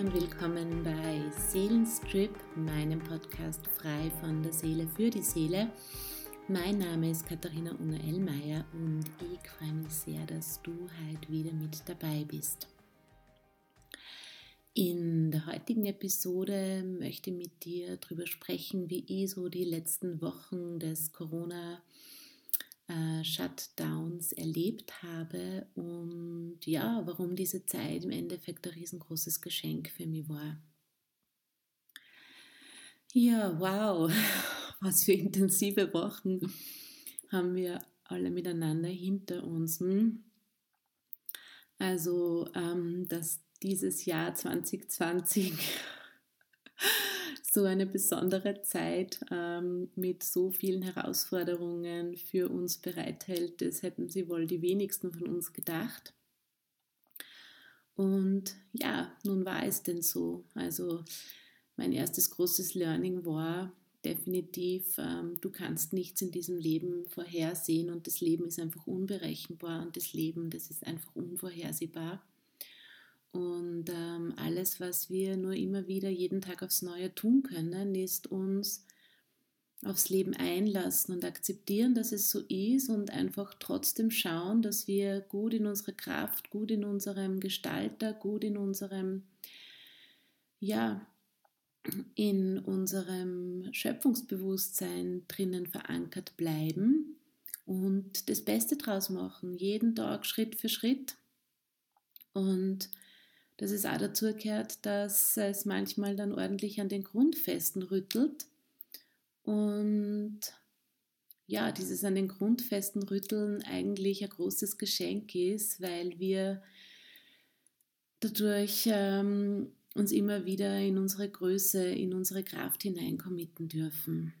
und willkommen bei Seelenstrip, meinem Podcast frei von der Seele für die Seele. Mein Name ist Katharina Unger-Ellmeier und ich freue mich sehr, dass du heute wieder mit dabei bist. In der heutigen Episode möchte ich mit dir darüber sprechen, wie ich so die letzten Wochen des Corona- äh, Shutdowns erlebt habe und ja, warum diese Zeit im Endeffekt ein riesengroßes Geschenk für mich war. Ja, wow, was für intensive Wochen haben wir alle miteinander hinter uns. Hm? Also, ähm, dass dieses Jahr 2020 so eine besondere Zeit ähm, mit so vielen Herausforderungen für uns bereithält. Das hätten sie wohl die wenigsten von uns gedacht. Und ja, nun war es denn so. Also mein erstes großes Learning war definitiv, ähm, du kannst nichts in diesem Leben vorhersehen und das Leben ist einfach unberechenbar und das Leben, das ist einfach unvorhersehbar. Und ähm, alles, was wir nur immer wieder jeden Tag aufs Neue tun können, ist uns aufs Leben einlassen und akzeptieren, dass es so ist und einfach trotzdem schauen, dass wir gut in unserer Kraft, gut in unserem Gestalter, gut in unserem, ja, in unserem Schöpfungsbewusstsein drinnen verankert bleiben und das Beste draus machen, jeden Tag Schritt für Schritt. Und dass es auch dazu gehört, dass es manchmal dann ordentlich an den Grundfesten rüttelt. Und ja, dieses an den Grundfesten rütteln eigentlich ein großes Geschenk ist, weil wir dadurch ähm, uns immer wieder in unsere Größe, in unsere Kraft hineinkommitten dürfen.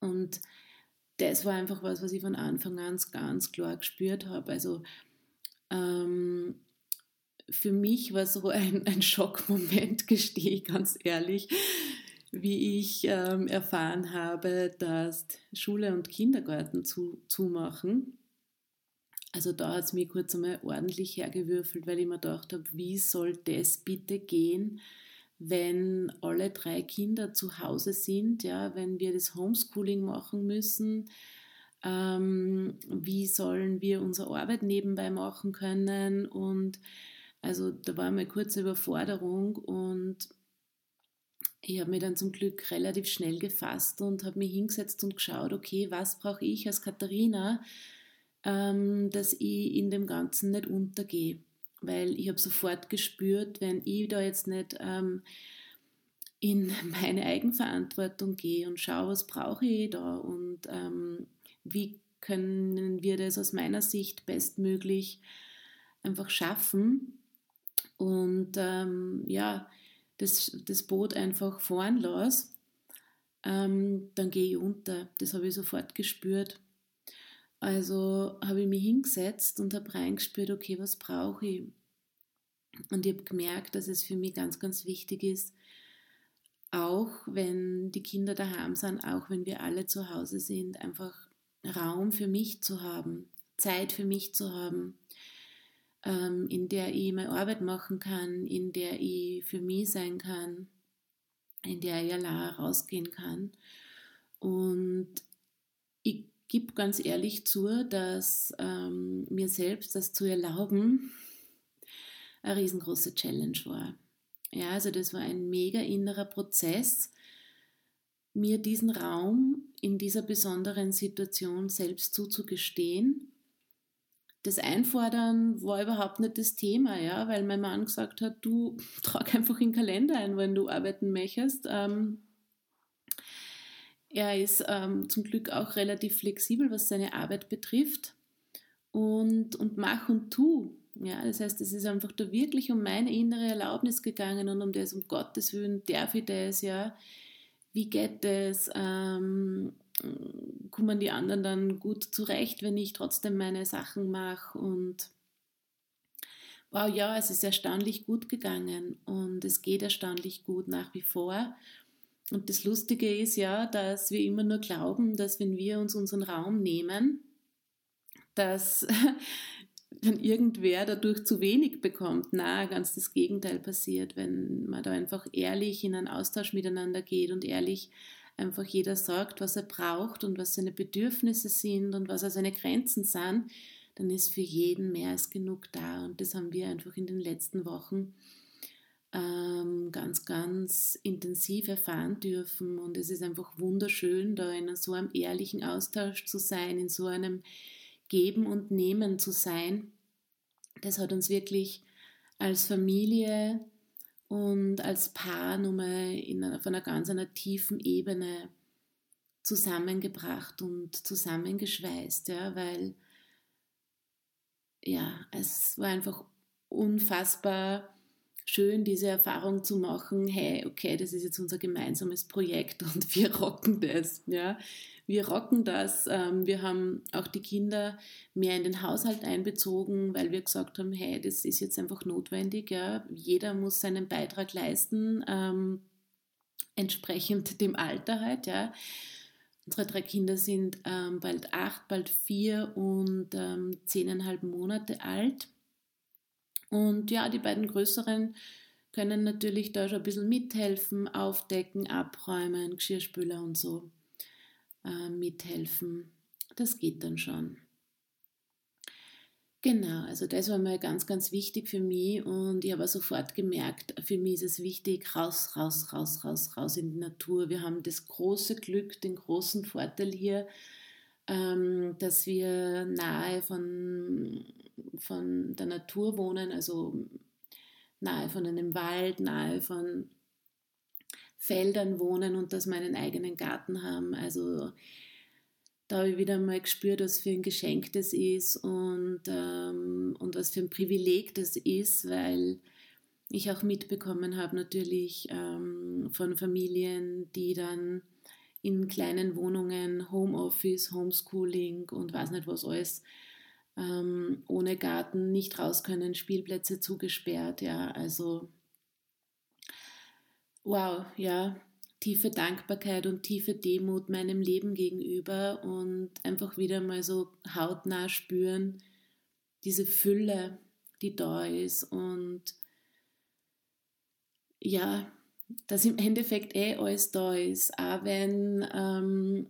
Und das war einfach was, was ich von Anfang an ganz klar gespürt habe. Also ähm, für mich war so ein, ein Schockmoment, gestehe ich ganz ehrlich, wie ich ähm, erfahren habe, dass Schule und Kindergarten zu, zumachen. Also da hat es mir kurz einmal ordentlich hergewürfelt, weil ich mir gedacht habe, wie soll das bitte gehen, wenn alle drei Kinder zu Hause sind, ja, wenn wir das Homeschooling machen müssen, ähm, wie sollen wir unsere Arbeit nebenbei machen können und also da war mal kurze Überforderung und ich habe mich dann zum Glück relativ schnell gefasst und habe mich hingesetzt und geschaut, okay, was brauche ich als Katharina, ähm, dass ich in dem Ganzen nicht untergehe. Weil ich habe sofort gespürt, wenn ich da jetzt nicht ähm, in meine Eigenverantwortung gehe und schaue, was brauche ich da und ähm, wie können wir das aus meiner Sicht bestmöglich einfach schaffen, und ähm, ja, das, das Boot einfach fahren lasse, ähm, dann gehe ich unter. Das habe ich sofort gespürt. Also habe ich mich hingesetzt und habe reingespürt, okay, was brauche ich? Und ich habe gemerkt, dass es für mich ganz, ganz wichtig ist, auch wenn die Kinder daheim sind, auch wenn wir alle zu Hause sind, einfach Raum für mich zu haben, Zeit für mich zu haben, in der ich meine Arbeit machen kann, in der ich für mich sein kann, in der ich allein rausgehen kann. Und ich gebe ganz ehrlich zu, dass ähm, mir selbst das zu erlauben eine riesengroße Challenge war. Ja, also das war ein mega innerer Prozess, mir diesen Raum in dieser besonderen Situation selbst zuzugestehen das Einfordern war überhaupt nicht das Thema, ja, weil mein Mann gesagt hat, du trag einfach in den Kalender ein, wenn du arbeiten möchtest. Ähm, er ist ähm, zum Glück auch relativ flexibel, was seine Arbeit betrifft und, und mach und tu. Ja, das heißt, es ist einfach da wirklich um meine innere Erlaubnis gegangen und um das, um Gottes Willen, darf ich das, ja, wie geht das, ähm, kommen die anderen dann gut zurecht, wenn ich trotzdem meine Sachen mache und wow, ja, es ist erstaunlich gut gegangen und es geht erstaunlich gut nach wie vor. Und das Lustige ist ja, dass wir immer nur glauben, dass wenn wir uns unseren Raum nehmen, dass dann irgendwer dadurch zu wenig bekommt. Na, ganz das Gegenteil passiert, wenn man da einfach ehrlich in einen Austausch miteinander geht und ehrlich einfach jeder sagt, was er braucht und was seine Bedürfnisse sind und was seine Grenzen sind, dann ist für jeden mehr als genug da. Und das haben wir einfach in den letzten Wochen ähm, ganz, ganz intensiv erfahren dürfen. Und es ist einfach wunderschön, da in so einem ehrlichen Austausch zu sein, in so einem Geben und Nehmen zu sein. Das hat uns wirklich als Familie und als Paar nochmal in einer, auf einer ganz einer tiefen Ebene zusammengebracht und zusammengeschweißt, ja, weil ja, es war einfach unfassbar schön, diese Erfahrung zu machen, hey, okay, das ist jetzt unser gemeinsames Projekt und wir rocken das, ja. Wir rocken das. Ähm, wir haben auch die Kinder mehr in den Haushalt einbezogen, weil wir gesagt haben, hey, das ist jetzt einfach notwendig, ja. Jeder muss seinen Beitrag leisten, ähm, entsprechend dem Alter halt, ja. Unsere drei Kinder sind ähm, bald acht, bald vier und ähm, zehneinhalb Monate alt. Und ja, die beiden größeren können natürlich da schon ein bisschen mithelfen, aufdecken, abräumen, Geschirrspüler und so äh, mithelfen. Das geht dann schon. Genau, also das war mal ganz, ganz wichtig für mich und ich habe sofort gemerkt, für mich ist es wichtig, raus, raus, raus, raus, raus in die Natur. Wir haben das große Glück, den großen Vorteil hier, ähm, dass wir nahe von von der Natur wohnen, also nahe von einem Wald, nahe von Feldern wohnen und dass wir eigenen Garten haben. Also da habe ich wieder mal gespürt, was für ein Geschenk das ist und, ähm, und was für ein Privileg das ist, weil ich auch mitbekommen habe natürlich ähm, von Familien, die dann in kleinen Wohnungen Homeoffice, Homeschooling und weiß nicht was alles ähm, ohne Garten nicht raus können, Spielplätze zugesperrt, ja, also wow, ja, tiefe Dankbarkeit und tiefe Demut meinem Leben gegenüber und einfach wieder mal so hautnah spüren, diese Fülle, die da ist und ja, dass im Endeffekt eh alles da ist, auch wenn ähm,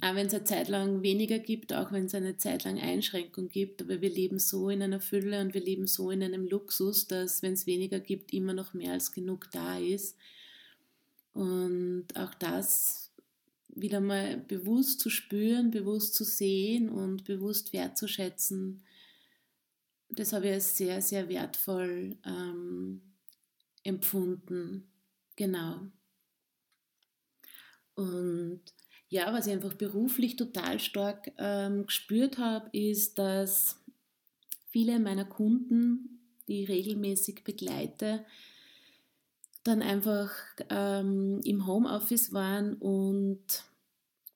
auch wenn es eine Zeit lang weniger gibt, auch wenn es eine Zeit lang Einschränkung gibt, aber wir leben so in einer Fülle und wir leben so in einem Luxus, dass wenn es weniger gibt, immer noch mehr als genug da ist. Und auch das wieder mal bewusst zu spüren, bewusst zu sehen und bewusst wertzuschätzen, das habe ich als sehr, sehr wertvoll ähm, empfunden. Genau. Und ja, was ich einfach beruflich total stark ähm, gespürt habe, ist, dass viele meiner Kunden, die ich regelmäßig begleite, dann einfach ähm, im Homeoffice waren und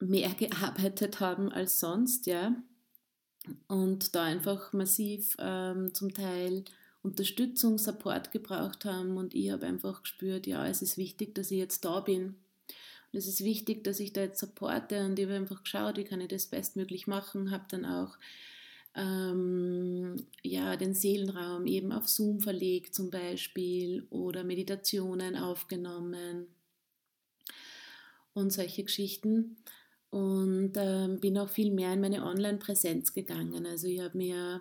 mehr gearbeitet haben als sonst, ja. Und da einfach massiv ähm, zum Teil Unterstützung, Support gebraucht haben. Und ich habe einfach gespürt, ja, es ist wichtig, dass ich jetzt da bin und es ist wichtig, dass ich da jetzt supporte und ich habe einfach geschaut, wie kann ich das bestmöglich machen, habe dann auch ähm, ja, den Seelenraum eben auf Zoom verlegt zum Beispiel oder Meditationen aufgenommen und solche Geschichten. Und ähm, bin auch viel mehr in meine Online-Präsenz gegangen. Also ich habe mir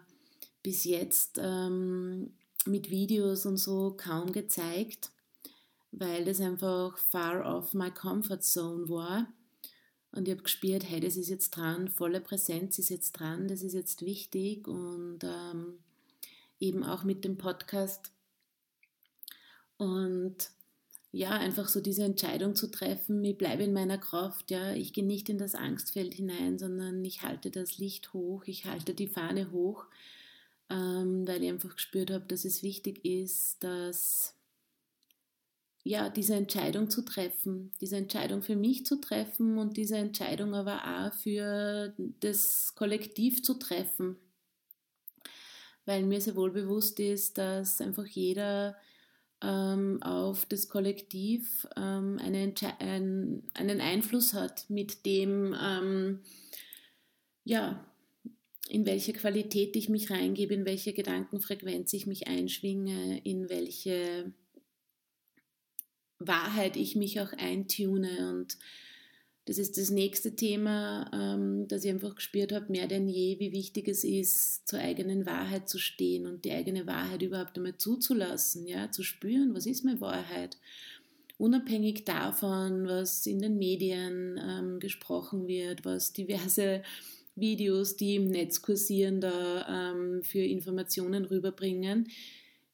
bis jetzt ähm, mit Videos und so kaum gezeigt weil das einfach far off my comfort zone war. Und ich habe gespürt, hey, das ist jetzt dran, volle Präsenz ist jetzt dran, das ist jetzt wichtig und ähm, eben auch mit dem Podcast. Und ja, einfach so diese Entscheidung zu treffen, ich bleibe in meiner Kraft, ja, ich gehe nicht in das Angstfeld hinein, sondern ich halte das Licht hoch, ich halte die Fahne hoch, ähm, weil ich einfach gespürt habe, dass es wichtig ist, dass ja, diese Entscheidung zu treffen, diese Entscheidung für mich zu treffen und diese Entscheidung aber auch für das Kollektiv zu treffen. Weil mir sehr wohl bewusst ist, dass einfach jeder ähm, auf das Kollektiv ähm, eine ein, einen Einfluss hat, mit dem, ähm, ja, in welche Qualität ich mich reingebe, in welche Gedankenfrequenz ich mich einschwinge, in welche Wahrheit ich mich auch eintune. Und das ist das nächste Thema, ähm, das ich einfach gespürt habe, mehr denn je, wie wichtig es ist, zur eigenen Wahrheit zu stehen und die eigene Wahrheit überhaupt einmal zuzulassen, ja, zu spüren, was ist meine Wahrheit. Unabhängig davon, was in den Medien ähm, gesprochen wird, was diverse Videos, die im Netz kursieren, da ähm, für Informationen rüberbringen,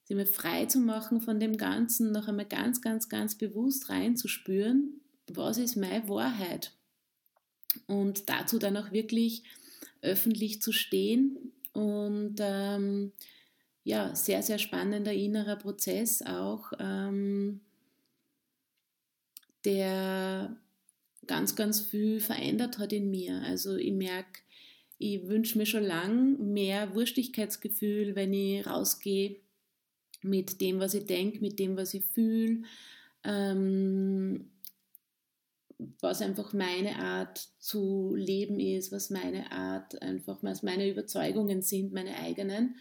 sie mal frei zu machen von dem Ganzen, noch einmal ganz, ganz, ganz bewusst reinzuspüren, was ist meine Wahrheit? Und dazu dann auch wirklich öffentlich zu stehen und ähm, ja, sehr, sehr spannender innerer Prozess auch, ähm, der ganz, ganz viel verändert hat in mir. Also ich merke, ich wünsche mir schon lange mehr Wurstigkeitsgefühl, wenn ich rausgehe mit dem, was ich denke, mit dem, was ich fühle, ähm, was einfach meine Art zu leben ist, was meine Art einfach, was meine Überzeugungen sind, meine eigenen.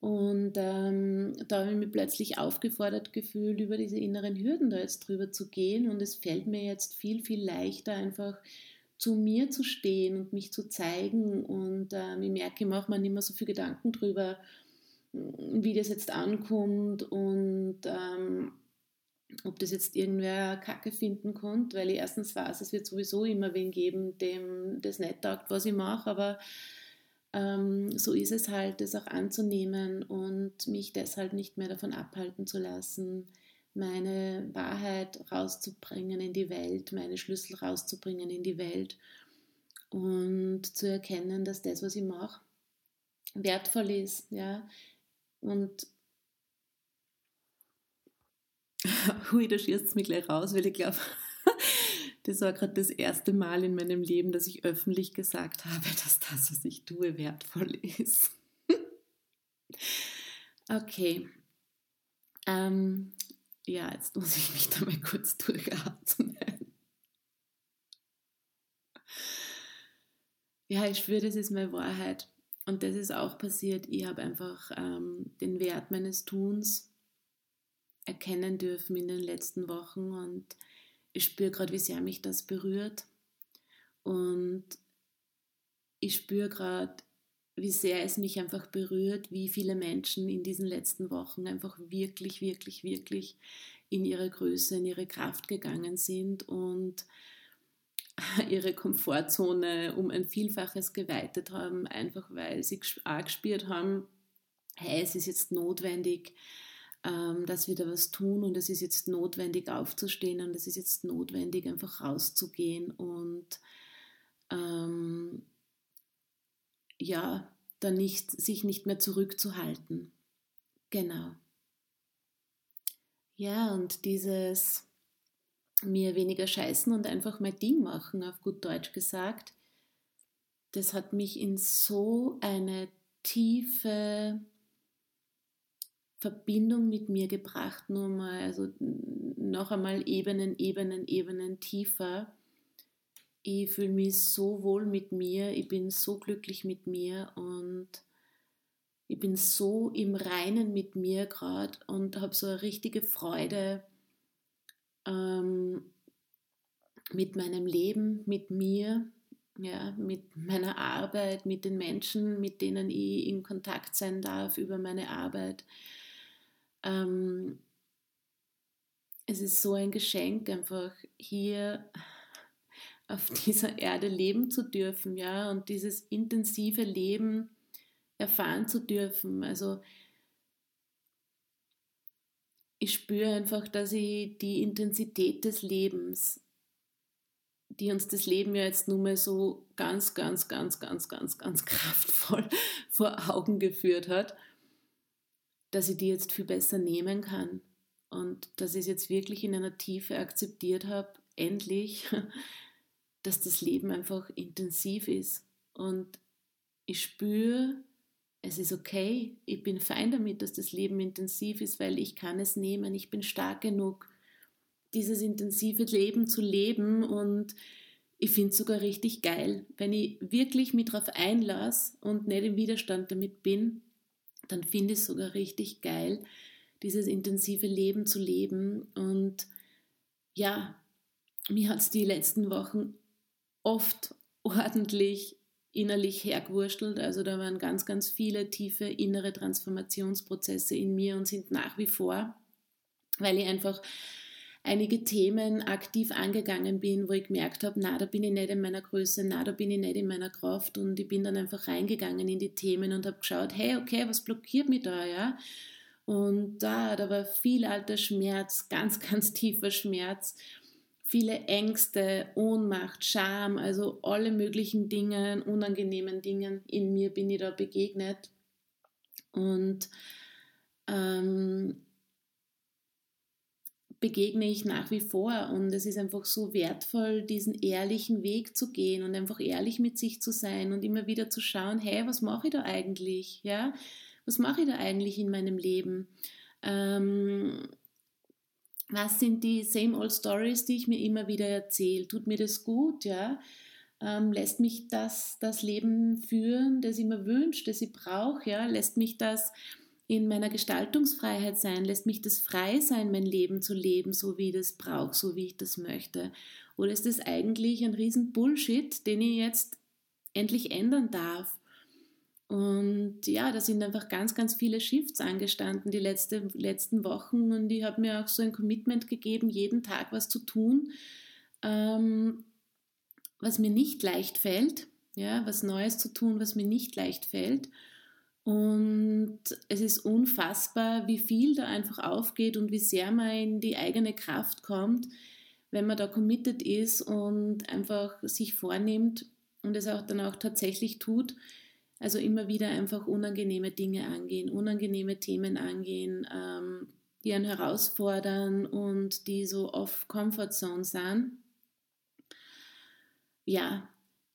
Und ähm, da habe ich mich plötzlich aufgefordert gefühlt, über diese inneren Hürden da jetzt drüber zu gehen. Und es fällt mir jetzt viel, viel leichter, einfach zu mir zu stehen und mich zu zeigen. Und ähm, ich merke, ich mache mir nicht mehr so viel Gedanken drüber, wie das jetzt ankommt und ähm, ob das jetzt irgendwer Kacke finden konnte, weil ich erstens weiß, es wird sowieso immer wen geben, dem das nicht taugt, was ich mache, aber ähm, so ist es halt, das auch anzunehmen und mich deshalb nicht mehr davon abhalten zu lassen, meine Wahrheit rauszubringen in die Welt, meine Schlüssel rauszubringen in die Welt und zu erkennen, dass das, was ich mache, wertvoll ist, ja, und hui, da schießt es mich gleich raus, weil ich glaube, das war gerade das erste Mal in meinem Leben, dass ich öffentlich gesagt habe, dass das, was ich tue, wertvoll ist. okay. Ähm, ja, jetzt muss ich mich da mal kurz durchatmen. Ja, ich schwöre, das ist meine Wahrheit. Und das ist auch passiert. Ich habe einfach ähm, den Wert meines Tuns erkennen dürfen in den letzten Wochen und ich spüre gerade, wie sehr mich das berührt. Und ich spüre gerade, wie sehr es mich einfach berührt, wie viele Menschen in diesen letzten Wochen einfach wirklich, wirklich, wirklich in ihre Größe, in ihre Kraft gegangen sind und ihre Komfortzone um ein Vielfaches geweitet haben, einfach weil sie auch gespürt haben, hey, es ist jetzt notwendig, ähm, dass wir da was tun und es ist jetzt notwendig aufzustehen und es ist jetzt notwendig einfach rauszugehen und ähm, ja, dann nicht, sich nicht mehr zurückzuhalten. Genau. Ja, und dieses mir weniger scheißen und einfach mein Ding machen, auf gut Deutsch gesagt, das hat mich in so eine tiefe Verbindung mit mir gebracht, nur mal, also noch einmal Ebenen, Ebenen, Ebenen tiefer. Ich fühle mich so wohl mit mir, ich bin so glücklich mit mir und ich bin so im Reinen mit mir gerade und habe so eine richtige Freude ähm, mit meinem Leben, mit mir, ja, mit meiner Arbeit, mit den Menschen, mit denen ich in Kontakt sein darf über meine Arbeit. Ähm, es ist so ein Geschenk, einfach hier auf dieser Erde leben zu dürfen, ja, und dieses intensive Leben erfahren zu dürfen. Also ich spüre einfach, dass ich die Intensität des Lebens, die uns das Leben ja jetzt nur mal so ganz, ganz, ganz, ganz, ganz, ganz kraftvoll vor Augen geführt hat, dass ich die jetzt viel besser nehmen kann und dass ich es jetzt wirklich in einer Tiefe akzeptiert habe, endlich, dass das Leben einfach intensiv ist. Und ich spüre, es ist okay, ich bin fein damit, dass das Leben intensiv ist, weil ich kann es nehmen, ich bin stark genug, dieses intensive Leben zu leben und ich finde es sogar richtig geil. Wenn ich wirklich mich darauf einlasse und nicht im Widerstand damit bin, dann finde ich es sogar richtig geil, dieses intensive Leben zu leben. Und ja, mir hat es die letzten Wochen oft ordentlich innerlich hergewurschtelt. Also da waren ganz, ganz viele tiefe innere Transformationsprozesse in mir und sind nach wie vor, weil ich einfach einige Themen aktiv angegangen bin, wo ich gemerkt habe, na, da bin ich nicht in meiner Größe, na, da bin ich nicht in meiner Kraft und ich bin dann einfach reingegangen in die Themen und habe geschaut, hey, okay, was blockiert mich da, ja? Und da, da war viel alter Schmerz, ganz, ganz tiefer Schmerz, viele Ängste, Ohnmacht, Scham, also alle möglichen Dinge, unangenehmen Dingen in mir bin ich da begegnet. Und ähm, begegne ich nach wie vor. Und es ist einfach so wertvoll, diesen ehrlichen Weg zu gehen und einfach ehrlich mit sich zu sein und immer wieder zu schauen, hey, was mache ich da eigentlich? Ja, was mache ich da eigentlich in meinem Leben? Ähm, was sind die same old stories, die ich mir immer wieder erzähle? Tut mir das gut, ja? Ähm, lässt mich das, das Leben führen, das ich mir wünsche, das ich brauche, ja? Lässt mich das in meiner Gestaltungsfreiheit sein? Lässt mich das frei sein, mein Leben zu leben, so wie ich das brauche, so wie ich das möchte? Oder ist das eigentlich ein riesen Bullshit, den ich jetzt endlich ändern darf? Und ja, da sind einfach ganz, ganz viele Shifts angestanden die letzte, letzten Wochen und ich habe mir auch so ein Commitment gegeben, jeden Tag was zu tun, ähm, was mir nicht leicht fällt, ja, was Neues zu tun, was mir nicht leicht fällt. Und es ist unfassbar, wie viel da einfach aufgeht und wie sehr man in die eigene Kraft kommt, wenn man da committed ist und einfach sich vornimmt und es auch dann auch tatsächlich tut. Also immer wieder einfach unangenehme Dinge angehen, unangenehme Themen angehen, ähm, die einen herausfordern und die so off Comfort Zone sind. Ja,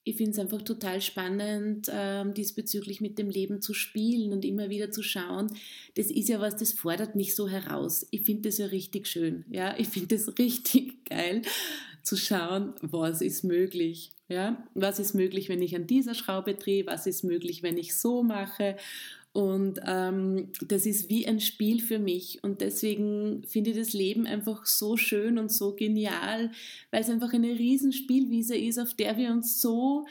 ich finde es einfach total spannend, ähm, diesbezüglich mit dem Leben zu spielen und immer wieder zu schauen. Das ist ja was, das fordert mich so heraus. Ich finde das ja richtig schön. Ja, ich finde es richtig geil zu schauen, was ist möglich. Ja, was ist möglich, wenn ich an dieser Schraube drehe? Was ist möglich, wenn ich so mache? Und ähm, das ist wie ein Spiel für mich. Und deswegen finde ich das Leben einfach so schön und so genial, weil es einfach eine Riesenspielwiese ist, auf der wir uns so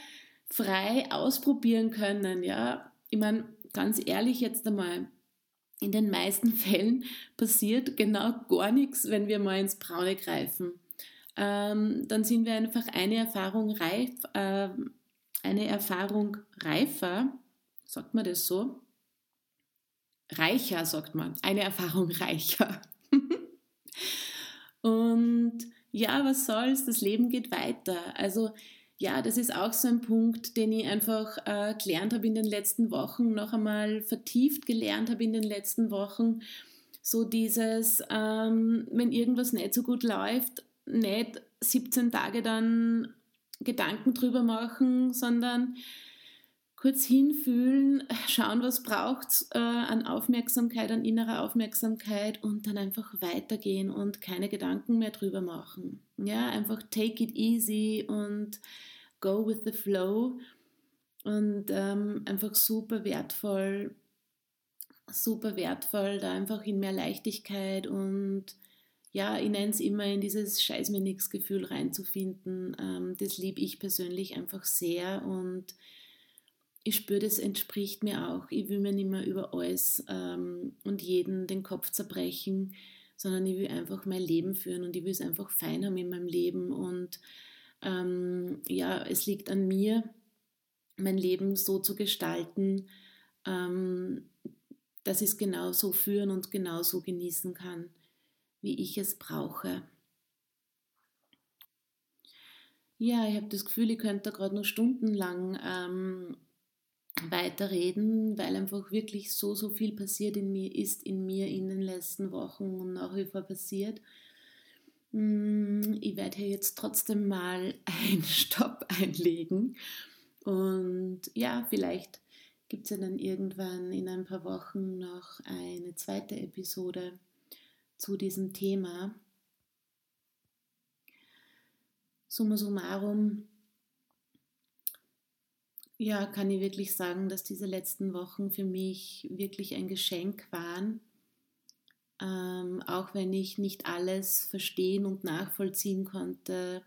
frei ausprobieren können. Ja, ich meine, ganz ehrlich jetzt einmal, in den meisten Fällen passiert genau gar nichts, wenn wir mal ins Braune greifen. Ähm, dann sind wir einfach eine Erfahrung reif, äh, eine Erfahrung reifer, sagt man das so? reicher, sagt man. Eine Erfahrung reicher. und ja, was soll's, das Leben geht weiter. Also ja, das ist auch so ein Punkt, den ich einfach äh, gelernt habe in den letzten Wochen, noch einmal vertieft gelernt habe in den letzten Wochen. So dieses, ähm, wenn irgendwas nicht so gut läuft, nicht 17 Tage dann Gedanken drüber machen, sondern kurz hinfühlen, schauen, was braucht äh, an Aufmerksamkeit, an innerer Aufmerksamkeit und dann einfach weitergehen und keine Gedanken mehr drüber machen. Ja, einfach take it easy und go with the flow und ähm, einfach super wertvoll, super wertvoll, da einfach in mehr Leichtigkeit und ja, ich nenne es immer in dieses Scheiß mir nix Gefühl reinzufinden. Ähm, das liebe ich persönlich einfach sehr und ich spüre, das entspricht mir auch. Ich will mir nicht mehr über alles ähm, und jeden den Kopf zerbrechen, sondern ich will einfach mein Leben führen und ich will es einfach fein haben in meinem Leben. Und ähm, ja, es liegt an mir, mein Leben so zu gestalten, ähm, dass ich es genauso führen und genauso genießen kann, wie ich es brauche. Ja, ich habe das Gefühl, ich könnte da gerade noch stundenlang ähm, weiterreden, weil einfach wirklich so, so viel passiert in mir, ist in mir in den letzten Wochen und nach wie vor passiert. Mm, ich werde hier jetzt trotzdem mal einen Stopp einlegen und ja, vielleicht gibt es ja dann irgendwann in ein paar Wochen noch eine zweite Episode zu diesem Thema. Summa summarum ja, kann ich wirklich sagen, dass diese letzten Wochen für mich wirklich ein Geschenk waren. Ähm, auch wenn ich nicht alles verstehen und nachvollziehen konnte,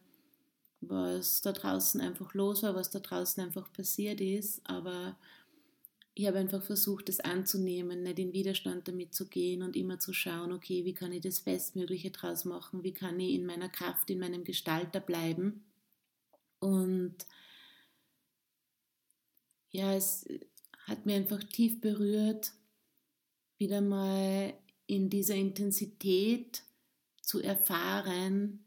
was da draußen einfach los war, was da draußen einfach passiert ist. Aber ich habe einfach versucht, das anzunehmen, nicht in Widerstand damit zu gehen und immer zu schauen, okay, wie kann ich das Bestmögliche draus machen, wie kann ich in meiner Kraft, in meinem Gestalter bleiben. Und ja, es hat mir einfach tief berührt, wieder mal in dieser Intensität zu erfahren,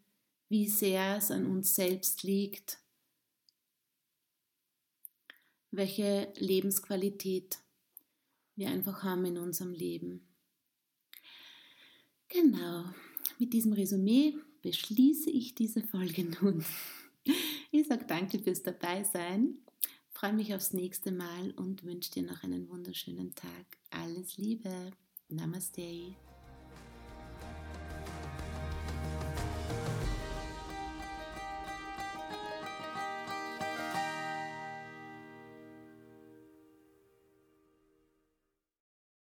wie sehr es an uns selbst liegt, welche Lebensqualität wir einfach haben in unserem Leben. Genau, mit diesem Resümee beschließe ich diese Folge nun. Ich sage danke fürs Dabeisein freue mich aufs nächste Mal und wünsche dir noch einen wunderschönen Tag. Alles Liebe. Namaste.